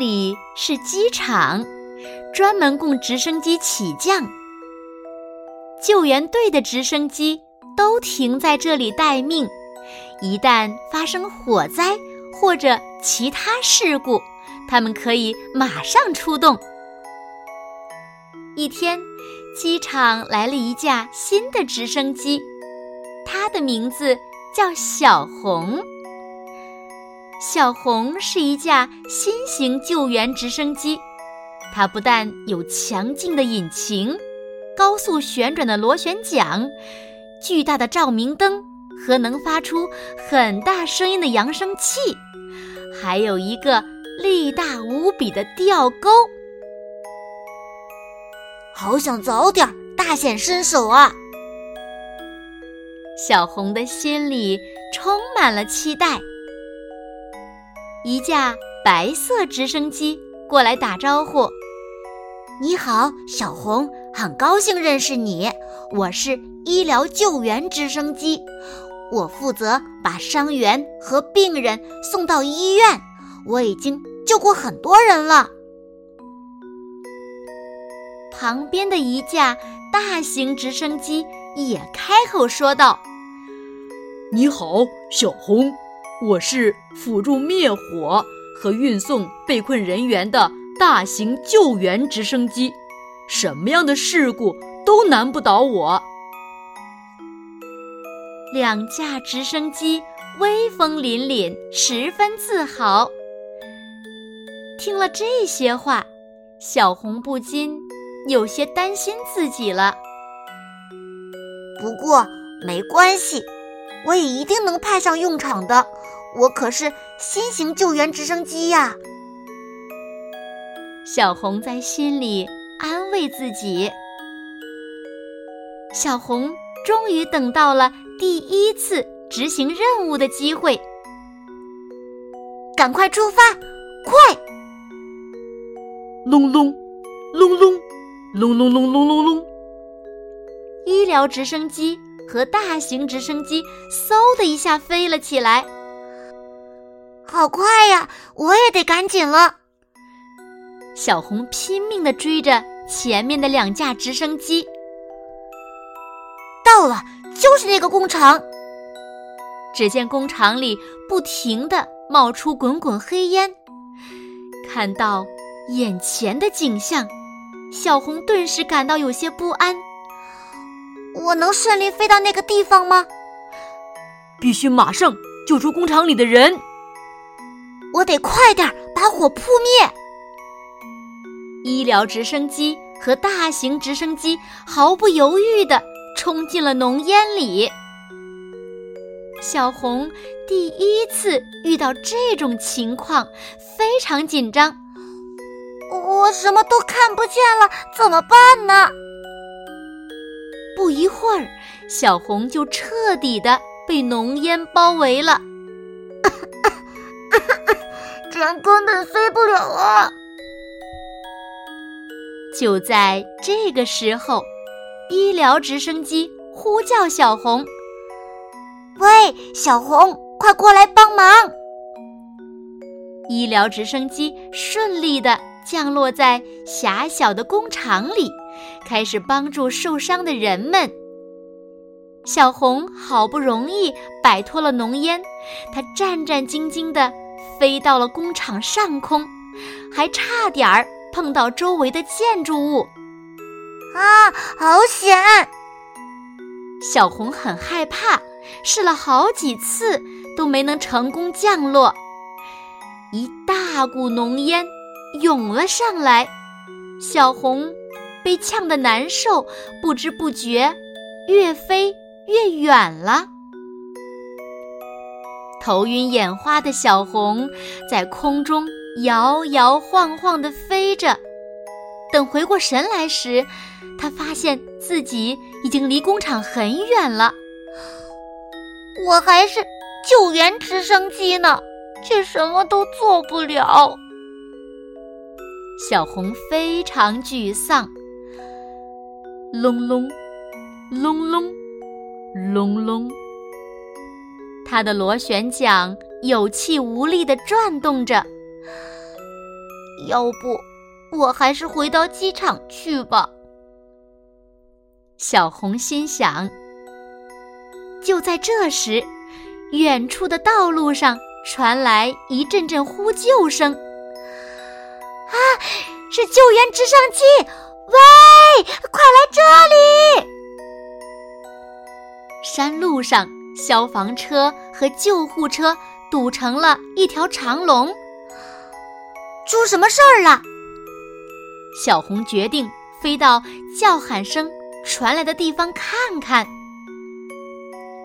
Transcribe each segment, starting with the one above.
里是机场，专门供直升机起降。救援队的直升机都停在这里待命。一旦发生火灾或者其他事故，他们可以马上出动。一天，机场来了一架新的直升机，它的名字叫小红。小红是一架新型救援直升机，它不但有强劲的引擎、高速旋转的螺旋桨、巨大的照明灯和能发出很大声音的扬声器，还有一个力大无比的吊钩。好想早点大显身手啊！小红的心里充满了期待。一架白色直升机过来打招呼：“你好，小红，很高兴认识你。我是医疗救援直升机，我负责把伤员和病人送到医院。我已经救过很多人了。”旁边的一架大型直升机也开口说道：“你好，小红。”我是辅助灭火和运送被困人员的大型救援直升机，什么样的事故都难不倒我。两架直升机威风凛凛，十分自豪。听了这些话，小红不禁有些担心自己了。不过没关系，我也一定能派上用场的。我可是新型救援直升机呀！小红在心里安慰自己。小红终于等到了第一次执行任务的机会，赶快出发！快！隆隆，隆隆，隆隆隆隆隆隆！医疗直升机和大型直升机嗖的一下飞了起来。好快呀！我也得赶紧了。小红拼命的追着前面的两架直升机。到了，就是那个工厂。只见工厂里不停的冒出滚滚黑烟。看到眼前的景象，小红顿时感到有些不安。我能顺利飞到那个地方吗？必须马上救出工厂里的人。我得快点把火扑灭！医疗直升机和大型直升机毫不犹豫地冲进了浓烟里。小红第一次遇到这种情况，非常紧张。我什么都看不见了，怎么办呢？不一会儿，小红就彻底的被浓烟包围了。根本飞不了啊！就在这个时候，医疗直升机呼叫小红：“喂，小红，快过来帮忙！”医疗直升机顺利的降落在狭小的工厂里，开始帮助受伤的人们。小红好不容易摆脱了浓烟，她战战兢兢的。飞到了工厂上空，还差点儿碰到周围的建筑物，啊，好险！小红很害怕，试了好几次都没能成功降落。一大股浓烟涌了上来，小红被呛得难受，不知不觉越飞越远了。头晕眼花的小红在空中摇摇晃晃地飞着。等回过神来时，他发现自己已经离工厂很远了。我还是救援直升机呢，却什么都做不了。小红非常沮丧。隆隆，隆隆，隆隆，他的螺旋桨有气无力地转动着。要不，我还是回到机场去吧。小红心想。就在这时，远处的道路上传来一阵阵呼救声。啊，是救援直升机！喂，快来这里！山路上，消防车和救护车堵成了一条长龙。出什么事儿了？小红决定飞到叫喊声传来的地方看看。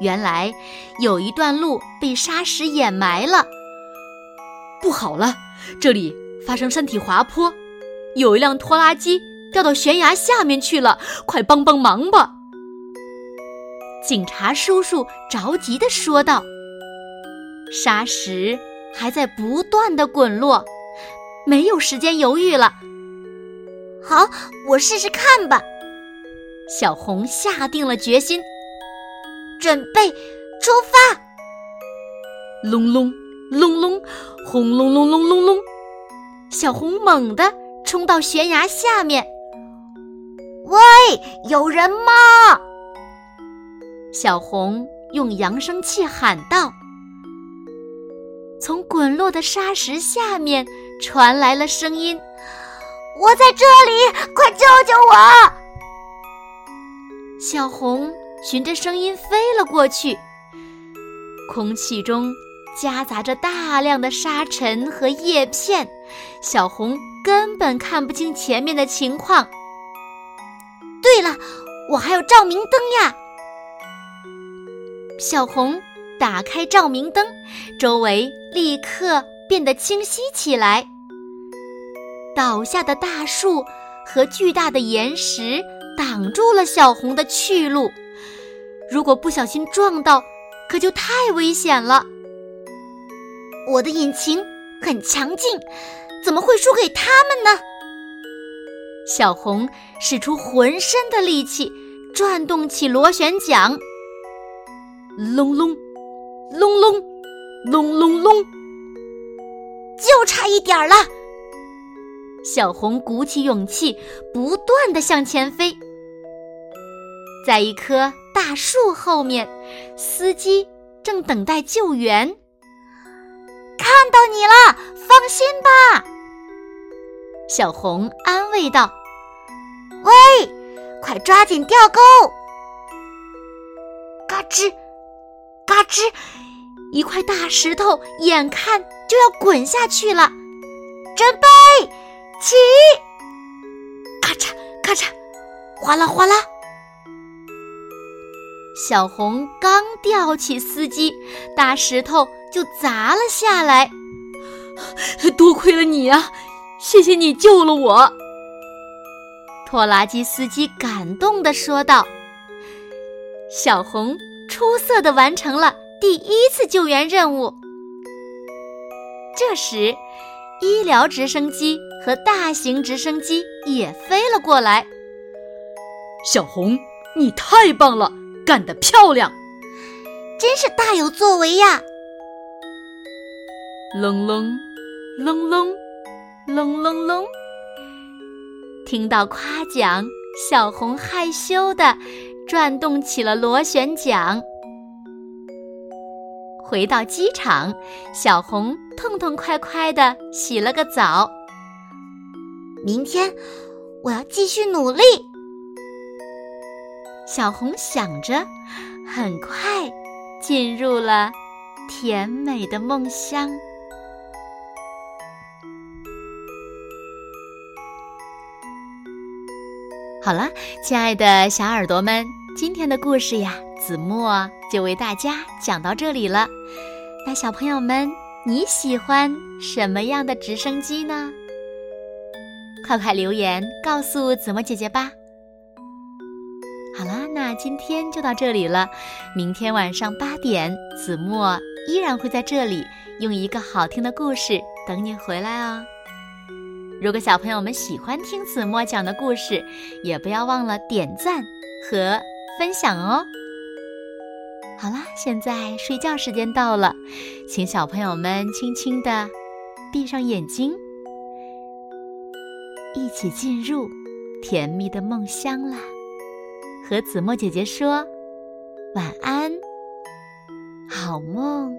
原来，有一段路被沙石掩埋了。不好了，这里发生山体滑坡，有一辆拖拉机。掉到悬崖下面去了，快帮帮忙吧！警察叔叔着急地说道。沙石还在不断的滚落，没有时间犹豫了。好，我试试看吧。小红下定了决心，准备出发。隆隆隆隆，轰隆隆隆隆隆，小红猛地冲到悬崖下面。喂，有人吗？小红用扬声器喊道。从滚落的沙石下面传来了声音：“我在这里，快救救我！”小红循着声音飞了过去，空气中夹杂着大量的沙尘和叶片，小红根本看不清前面的情况。对了，我还有照明灯呀！小红打开照明灯，周围立刻变得清晰起来。倒下的大树和巨大的岩石挡住了小红的去路，如果不小心撞到，可就太危险了。我的引擎很强劲，怎么会输给他们呢？小红使出浑身的力气，转动起螺旋桨。隆隆，隆隆，隆隆隆，就差一点了。小红鼓起勇气，不断的向前飞。在一棵大树后面，司机正等待救援。看到你了，放心吧。小红安慰道：“喂，快抓紧钓钩！”嘎吱，嘎吱，一块大石头眼看就要滚下去了。准备起！咔嚓咔嚓，哗啦哗啦。小红刚吊起司机，大石头就砸了下来。多亏了你啊！谢谢你救了我，拖拉机司机感动地说道。小红出色的完成了第一次救援任务。这时，医疗直升机和大型直升机也飞了过来。小红，你太棒了，干得漂亮！真是大有作为呀！隆隆，隆隆。隆隆隆！听到夸奖，小红害羞的转动起了螺旋桨。回到机场，小红痛痛快快的洗了个澡。明天我要继续努力。小红想着，很快进入了甜美的梦乡。好了，亲爱的小耳朵们，今天的故事呀，子墨就为大家讲到这里了。那小朋友们，你喜欢什么样的直升机呢？快快留言告诉子墨姐姐吧。好啦，那今天就到这里了。明天晚上八点，子墨依然会在这里用一个好听的故事等你回来哦。如果小朋友们喜欢听子墨讲的故事，也不要忘了点赞和分享哦。好啦，现在睡觉时间到了，请小朋友们轻轻的闭上眼睛，一起进入甜蜜的梦乡啦。和子墨姐姐说晚安，好梦。